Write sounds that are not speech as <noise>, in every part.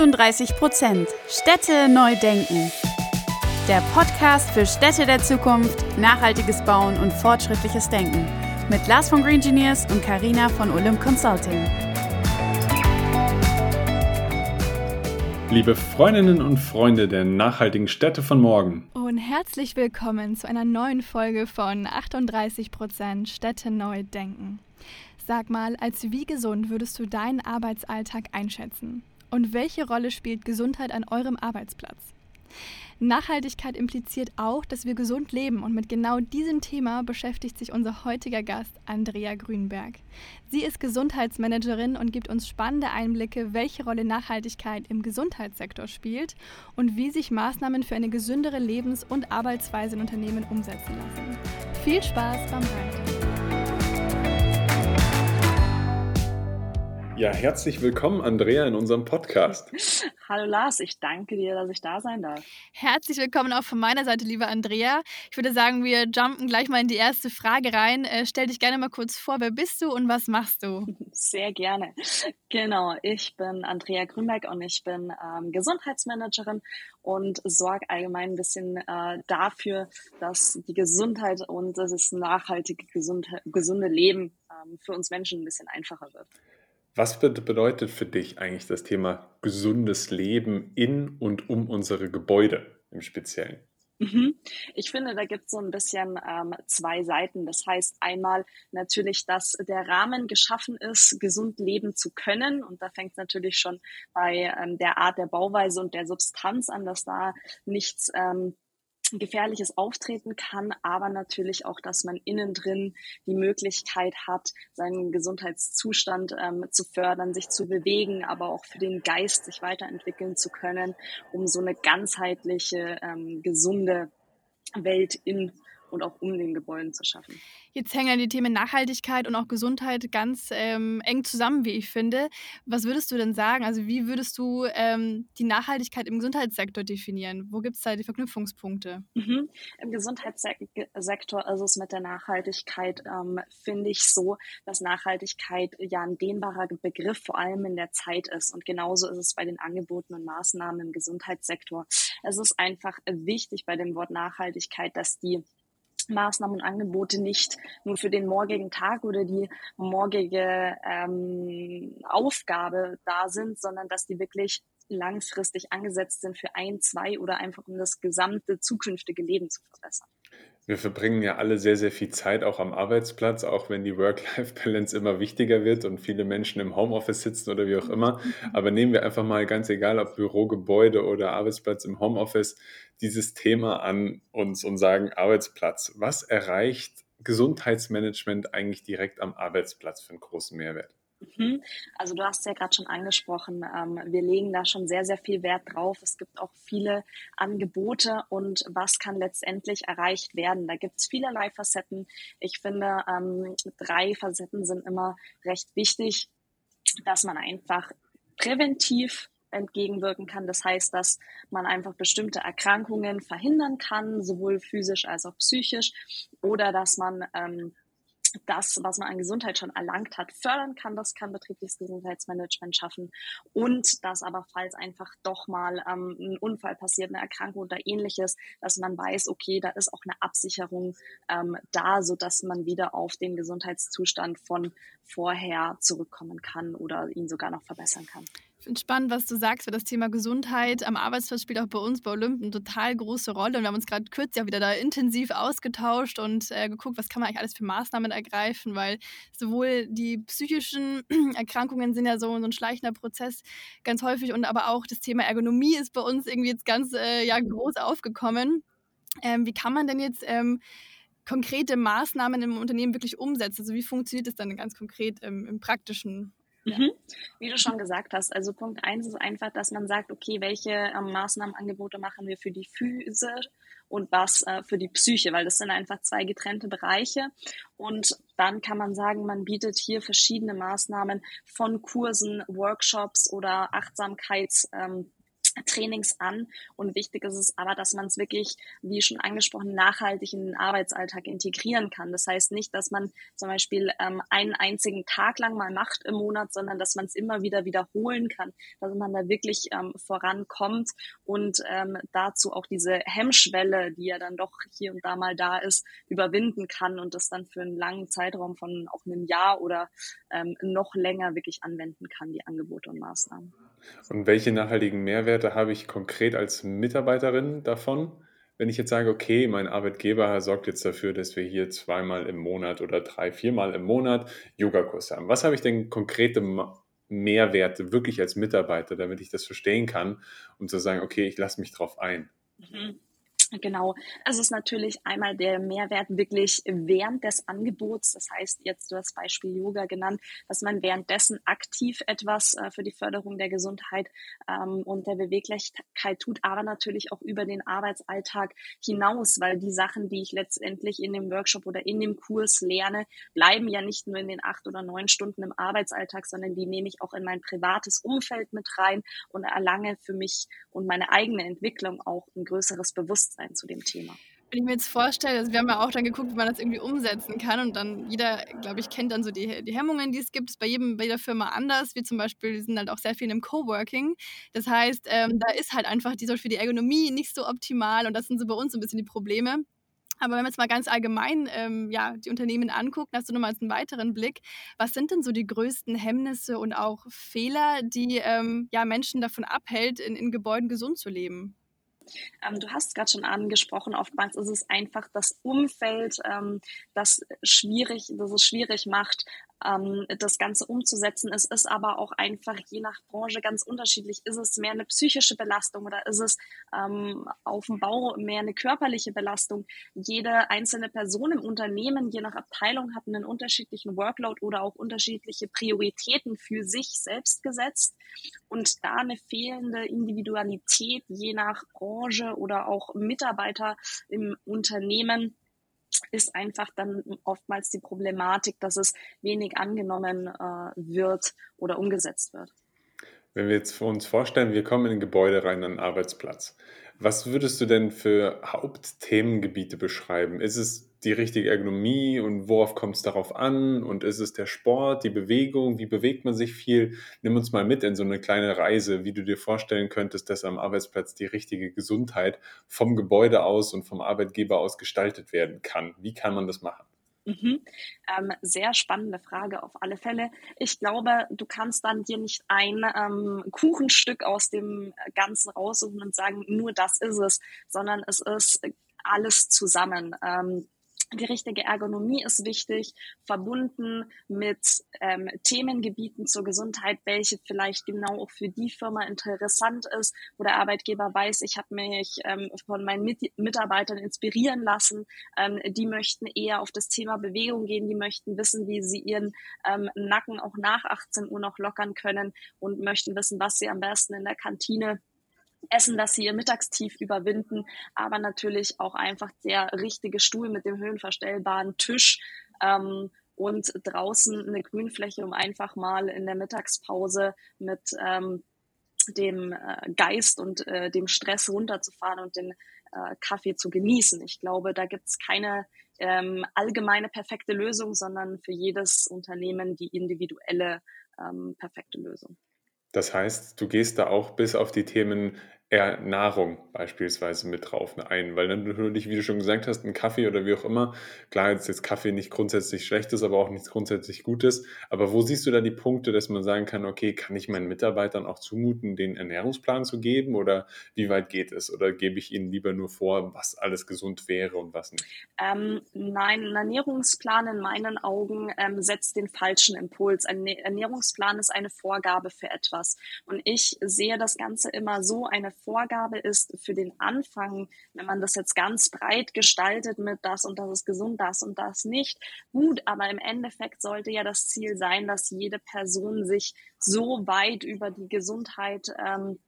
38 Prozent Städte neu denken. Der Podcast für Städte der Zukunft, nachhaltiges Bauen und fortschrittliches Denken. Mit Lars von Green Engineers und Karina von Olymp Consulting. Liebe Freundinnen und Freunde der nachhaltigen Städte von morgen. Und herzlich willkommen zu einer neuen Folge von 38 Prozent Städte neu denken. Sag mal, als wie gesund würdest du deinen Arbeitsalltag einschätzen? Und welche Rolle spielt Gesundheit an eurem Arbeitsplatz? Nachhaltigkeit impliziert auch, dass wir gesund leben und mit genau diesem Thema beschäftigt sich unser heutiger Gast Andrea Grünberg. Sie ist Gesundheitsmanagerin und gibt uns spannende Einblicke, welche Rolle Nachhaltigkeit im Gesundheitssektor spielt und wie sich Maßnahmen für eine gesündere Lebens- und Arbeitsweise in Unternehmen umsetzen lassen. Viel Spaß beim Reiten! Ja, herzlich willkommen, Andrea, in unserem Podcast. <laughs> Hallo Lars, ich danke dir, dass ich da sein darf. Herzlich willkommen auch von meiner Seite, liebe Andrea. Ich würde sagen, wir jumpen gleich mal in die erste Frage rein. Äh, stell dich gerne mal kurz vor, wer bist du und was machst du? <laughs> Sehr gerne. Genau, ich bin Andrea Grünberg und ich bin ähm, Gesundheitsmanagerin und sorge allgemein ein bisschen äh, dafür, dass die Gesundheit und das nachhaltige, gesunde, gesunde Leben ähm, für uns Menschen ein bisschen einfacher wird. Was bedeutet für dich eigentlich das Thema gesundes Leben in und um unsere Gebäude im Speziellen? Mhm. Ich finde, da gibt es so ein bisschen ähm, zwei Seiten. Das heißt einmal natürlich, dass der Rahmen geschaffen ist, gesund leben zu können. Und da fängt es natürlich schon bei ähm, der Art der Bauweise und der Substanz an, dass da nichts ähm, Gefährliches auftreten kann, aber natürlich auch, dass man innen drin die Möglichkeit hat, seinen Gesundheitszustand ähm, zu fördern, sich zu bewegen, aber auch für den Geist sich weiterentwickeln zu können, um so eine ganzheitliche, ähm, gesunde Welt in und auch um den Gebäuden zu schaffen. Jetzt hängen die Themen Nachhaltigkeit und auch Gesundheit ganz ähm, eng zusammen, wie ich finde. Was würdest du denn sagen? Also wie würdest du ähm, die Nachhaltigkeit im Gesundheitssektor definieren? Wo gibt es da die Verknüpfungspunkte? Mhm. Im Gesundheitssektor ist es mit der Nachhaltigkeit, ähm, finde ich so, dass Nachhaltigkeit ja ein dehnbarer Begriff vor allem in der Zeit ist. Und genauso ist es bei den Angeboten und Maßnahmen im Gesundheitssektor. Es ist einfach wichtig bei dem Wort Nachhaltigkeit, dass die Maßnahmen und Angebote nicht nur für den morgigen Tag oder die morgige ähm, Aufgabe da sind, sondern dass die wirklich langfristig angesetzt sind für ein, zwei oder einfach um das gesamte zukünftige Leben zu verbessern. Wir verbringen ja alle sehr, sehr viel Zeit auch am Arbeitsplatz, auch wenn die Work-Life-Balance immer wichtiger wird und viele Menschen im Homeoffice sitzen oder wie auch immer. Aber nehmen wir einfach mal ganz egal, ob Bürogebäude oder Arbeitsplatz im Homeoffice, dieses Thema an uns und sagen Arbeitsplatz. Was erreicht Gesundheitsmanagement eigentlich direkt am Arbeitsplatz für einen großen Mehrwert? Mhm. Also du hast ja gerade schon angesprochen, ähm, wir legen da schon sehr, sehr viel Wert drauf. Es gibt auch viele Angebote und was kann letztendlich erreicht werden. Da gibt es vielerlei Facetten. Ich finde, ähm, drei Facetten sind immer recht wichtig, dass man einfach präventiv entgegenwirken kann. Das heißt, dass man einfach bestimmte Erkrankungen verhindern kann, sowohl physisch als auch psychisch, oder dass man ähm, das, was man an Gesundheit schon erlangt hat, fördern kann. Das kann betriebliches Gesundheitsmanagement schaffen. Und dass aber, falls einfach doch mal ähm, ein Unfall passiert, eine Erkrankung oder ähnliches, dass man weiß, okay, da ist auch eine Absicherung ähm, da, so dass man wieder auf den Gesundheitszustand von vorher zurückkommen kann oder ihn sogar noch verbessern kann. Finde spannend, was du sagst, weil das Thema Gesundheit am Arbeitsplatz spielt auch bei uns bei Olymp eine total große Rolle. Und wir haben uns gerade kürzlich auch wieder da intensiv ausgetauscht und äh, geguckt, was kann man eigentlich alles für Maßnahmen ergreifen, weil sowohl die psychischen <clears throat> Erkrankungen sind ja so, so ein schleichender Prozess ganz häufig und aber auch das Thema Ergonomie ist bei uns irgendwie jetzt ganz äh, ja, groß aufgekommen. Ähm, wie kann man denn jetzt ähm, konkrete Maßnahmen im Unternehmen wirklich umsetzen? Also wie funktioniert das dann ganz konkret ähm, im praktischen Mhm. Wie du schon gesagt hast, also Punkt eins ist einfach, dass man sagt, okay, welche ähm, Maßnahmenangebote machen wir für die Füße und was äh, für die Psyche, weil das sind einfach zwei getrennte Bereiche. Und dann kann man sagen, man bietet hier verschiedene Maßnahmen von Kursen, Workshops oder Achtsamkeits. Ähm, Trainings an. Und wichtig ist es aber, dass man es wirklich, wie schon angesprochen, nachhaltig in den Arbeitsalltag integrieren kann. Das heißt nicht, dass man zum Beispiel ähm, einen einzigen Tag lang mal macht im Monat, sondern dass man es immer wieder wiederholen kann, dass man da wirklich ähm, vorankommt und ähm, dazu auch diese Hemmschwelle, die ja dann doch hier und da mal da ist, überwinden kann und das dann für einen langen Zeitraum von auch einem Jahr oder ähm, noch länger wirklich anwenden kann, die Angebote und Maßnahmen. Und welche nachhaltigen Mehrwerte habe ich konkret als Mitarbeiterin davon? Wenn ich jetzt sage, okay, mein Arbeitgeber sorgt jetzt dafür, dass wir hier zweimal im Monat oder drei, viermal im Monat Yogakurs haben. Was habe ich denn konkrete Mehrwerte wirklich als Mitarbeiter, damit ich das verstehen kann, um zu sagen, okay, ich lasse mich drauf ein? Mhm. Genau. Es ist natürlich einmal der Mehrwert wirklich während des Angebots. Das heißt, jetzt du hast Beispiel Yoga genannt, dass man währenddessen aktiv etwas äh, für die Förderung der Gesundheit ähm, und der Beweglichkeit tut, aber natürlich auch über den Arbeitsalltag hinaus, weil die Sachen, die ich letztendlich in dem Workshop oder in dem Kurs lerne, bleiben ja nicht nur in den acht oder neun Stunden im Arbeitsalltag, sondern die nehme ich auch in mein privates Umfeld mit rein und erlange für mich und meine eigene Entwicklung auch ein größeres Bewusstsein sein zu dem Thema. Wenn ich mir jetzt vorstelle, also wir haben ja auch dann geguckt, wie man das irgendwie umsetzen kann und dann jeder, glaube ich, kennt dann so die, die Hemmungen, die es gibt, ist bei jedem, bei jeder Firma anders, wie zum Beispiel, sind halt auch sehr viel im Coworking. Das heißt, ähm, da ist halt einfach die, für die Ergonomie nicht so optimal und das sind so bei uns so ein bisschen die Probleme. Aber wenn man jetzt mal ganz allgemein ähm, ja, die Unternehmen anguckt, hast du nochmal einen weiteren Blick. Was sind denn so die größten Hemmnisse und auch Fehler, die ähm, ja, Menschen davon abhält, in, in Gebäuden gesund zu leben? Ähm, du hast gerade schon angesprochen, oftmals ist es einfach das Umfeld, ähm, das schwierig, das es schwierig macht, ähm, das Ganze umzusetzen. Es ist aber auch einfach je nach Branche ganz unterschiedlich. Ist es mehr eine psychische Belastung oder ist es ähm, auf dem Bau mehr eine körperliche Belastung? Jede einzelne Person im Unternehmen, je nach Abteilung, hat einen unterschiedlichen Workload oder auch unterschiedliche Prioritäten für sich selbst gesetzt. Und da eine fehlende Individualität je nach Branche oder auch Mitarbeiter im Unternehmen ist einfach dann oftmals die Problematik, dass es wenig angenommen äh, wird oder umgesetzt wird. Wenn wir jetzt uns vorstellen, wir kommen in ein Gebäude rein, an einen Arbeitsplatz. Was würdest du denn für Hauptthemengebiete beschreiben? Ist es die richtige Ergonomie und worauf kommt es darauf an? Und ist es der Sport, die Bewegung? Wie bewegt man sich viel? Nimm uns mal mit in so eine kleine Reise, wie du dir vorstellen könntest, dass am Arbeitsplatz die richtige Gesundheit vom Gebäude aus und vom Arbeitgeber aus gestaltet werden kann. Wie kann man das machen? Mhm. Ähm, sehr spannende Frage auf alle Fälle. Ich glaube, du kannst dann dir nicht ein ähm, Kuchenstück aus dem Ganzen raussuchen und sagen, nur das ist es, sondern es ist alles zusammen. Ähm, die richtige Ergonomie ist wichtig, verbunden mit ähm, Themengebieten zur Gesundheit, welche vielleicht genau auch für die Firma interessant ist, wo der Arbeitgeber weiß, ich habe mich ähm, von meinen Mit Mitarbeitern inspirieren lassen. Ähm, die möchten eher auf das Thema Bewegung gehen, die möchten wissen, wie sie ihren ähm, Nacken auch nach 18 Uhr noch lockern können und möchten wissen, was sie am besten in der Kantine Essen, dass sie ihr Mittagstief überwinden, aber natürlich auch einfach der richtige Stuhl mit dem höhenverstellbaren Tisch ähm, und draußen eine Grünfläche, um einfach mal in der Mittagspause mit ähm, dem äh, Geist und äh, dem Stress runterzufahren und den äh, Kaffee zu genießen. Ich glaube, da gibt es keine ähm, allgemeine perfekte Lösung, sondern für jedes Unternehmen die individuelle ähm, perfekte Lösung. Das heißt, du gehst da auch bis auf die Themen eher Nahrung beispielsweise mit drauf ein, weil dann natürlich, wie du schon gesagt hast, ein Kaffee oder wie auch immer, klar ist jetzt Kaffee nicht grundsätzlich schlechtes, aber auch nichts grundsätzlich Gutes, aber wo siehst du da die Punkte, dass man sagen kann, okay, kann ich meinen Mitarbeitern auch zumuten, den Ernährungsplan zu geben? Oder wie weit geht es? Oder gebe ich ihnen lieber nur vor, was alles gesund wäre und was nicht? Ähm, nein, ein Ernährungsplan in meinen Augen ähm, setzt den falschen Impuls. Ein Ernährungsplan ist eine Vorgabe für etwas. Und ich sehe das Ganze immer so, eine Vorgabe ist für den Anfang, wenn man das jetzt ganz breit gestaltet mit das und das ist gesund, das und das nicht, gut, aber im Endeffekt sollte ja das Ziel sein, dass jede Person sich so weit über die Gesundheit ähm,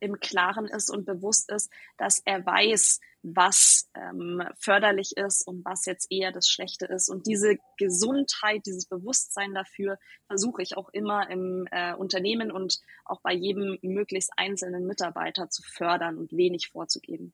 im Klaren ist und bewusst ist, dass er weiß, was ähm, förderlich ist und was jetzt eher das Schlechte ist. Und diese Gesundheit, dieses Bewusstsein dafür versuche ich auch immer im äh, Unternehmen und auch bei jedem möglichst einzelnen Mitarbeiter zu fördern und wenig vorzugeben.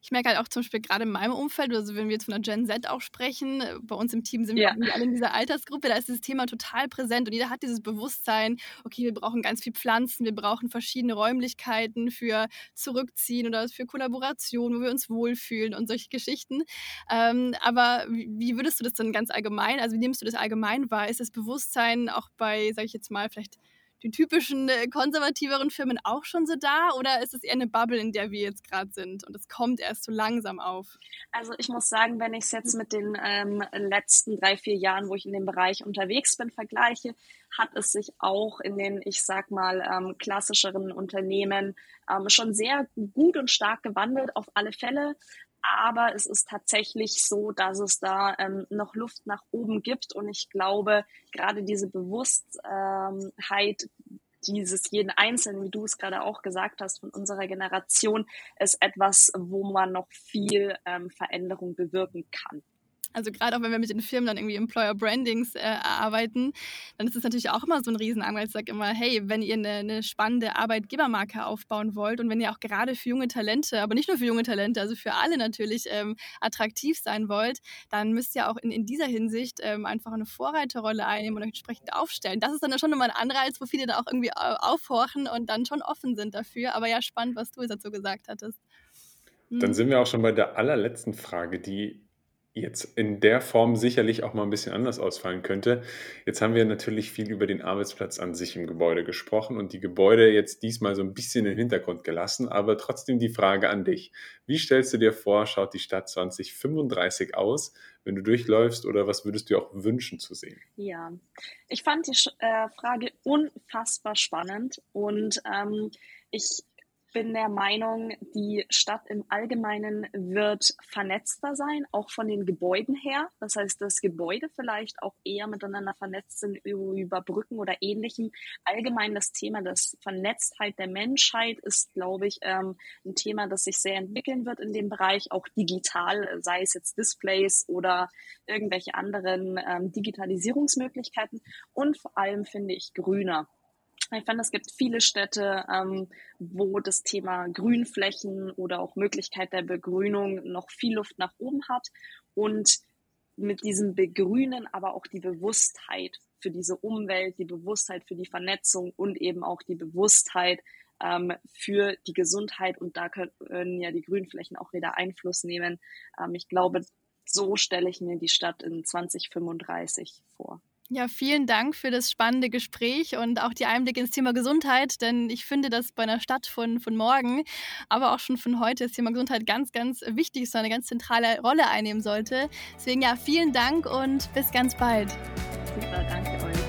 Ich merke halt auch zum Beispiel gerade in meinem Umfeld, also wenn wir jetzt von der Gen Z auch sprechen, äh, bei uns im Team sind wir ja. alle in dieser Altersgruppe, da ist dieses Thema total präsent und jeder hat dieses Bewusstsein, okay, wir brauchen ganz viel Pflanzen, wir brauchen verschiedene Räumlichkeiten für Zurückziehen oder für Kollaboration, wo wir uns wohlfühlen und solche Geschichten. Ähm, aber wie würdest du das dann ganz allgemein, also wie nimmst du das allgemein wahr? Ist das Bewusstsein auch bei, sage ich jetzt mal, vielleicht die typischen äh, konservativeren Firmen auch schon so da oder ist es eher eine Bubble, in der wir jetzt gerade sind und es kommt erst so langsam auf? Also ich muss sagen, wenn ich es jetzt mit den ähm, letzten drei, vier Jahren, wo ich in dem Bereich unterwegs bin, vergleiche, hat es sich auch in den, ich sag mal, ähm, klassischeren Unternehmen ähm, schon sehr gut und stark gewandelt, auf alle Fälle. Aber es ist tatsächlich so, dass es da ähm, noch Luft nach oben gibt. Und ich glaube, gerade diese Bewusstheit, dieses jeden Einzelnen, wie du es gerade auch gesagt hast, von unserer Generation, ist etwas, wo man noch viel ähm, Veränderung bewirken kann. Also gerade auch wenn wir mit den Firmen dann irgendwie Employer Brandings äh, erarbeiten, dann ist es natürlich auch immer so ein Riesenanreiz. Ich sage immer, hey, wenn ihr eine, eine, spannende Arbeitgebermarke aufbauen wollt und wenn ihr auch gerade für junge Talente, aber nicht nur für junge Talente, also für alle natürlich ähm, attraktiv sein wollt, dann müsst ihr auch in, in dieser Hinsicht ähm, einfach eine Vorreiterrolle einnehmen und euch entsprechend aufstellen. Das ist dann schon nochmal ein Anreiz, wo viele da auch irgendwie aufhorchen und dann schon offen sind dafür. Aber ja, spannend, was du dazu gesagt hattest. Dann hm. sind wir auch schon bei der allerletzten Frage, die jetzt in der Form sicherlich auch mal ein bisschen anders ausfallen könnte. Jetzt haben wir natürlich viel über den Arbeitsplatz an sich im Gebäude gesprochen und die Gebäude jetzt diesmal so ein bisschen im Hintergrund gelassen, aber trotzdem die Frage an dich. Wie stellst du dir vor, schaut die Stadt 2035 aus, wenn du durchläufst oder was würdest du auch wünschen zu sehen? Ja, ich fand die äh, Frage unfassbar spannend und ähm, ich bin der Meinung, die Stadt im Allgemeinen wird vernetzter sein, auch von den Gebäuden her. Das heißt, dass Gebäude vielleicht auch eher miteinander vernetzt sind über Brücken oder ähnlichem. Allgemein das Thema des Vernetztheit der Menschheit ist, glaube ich, ähm, ein Thema, das sich sehr entwickeln wird in dem Bereich, auch digital, sei es jetzt Displays oder irgendwelche anderen ähm, Digitalisierungsmöglichkeiten und vor allem finde ich grüner. Ich finde, es gibt viele Städte, ähm, wo das Thema Grünflächen oder auch Möglichkeit der Begrünung noch viel Luft nach oben hat und mit diesem Begrünen aber auch die Bewusstheit für diese Umwelt, die Bewusstheit für die Vernetzung und eben auch die Bewusstheit ähm, für die Gesundheit. Und da können ja die Grünflächen auch wieder Einfluss nehmen. Ähm, ich glaube, so stelle ich mir die Stadt in 2035 vor. Ja, vielen Dank für das spannende Gespräch und auch die Einblicke ins Thema Gesundheit, denn ich finde, dass bei einer Stadt von, von morgen, aber auch schon von heute das Thema Gesundheit ganz, ganz wichtig ist, eine ganz zentrale Rolle einnehmen sollte. Deswegen ja, vielen Dank und bis ganz bald. Super, danke euch.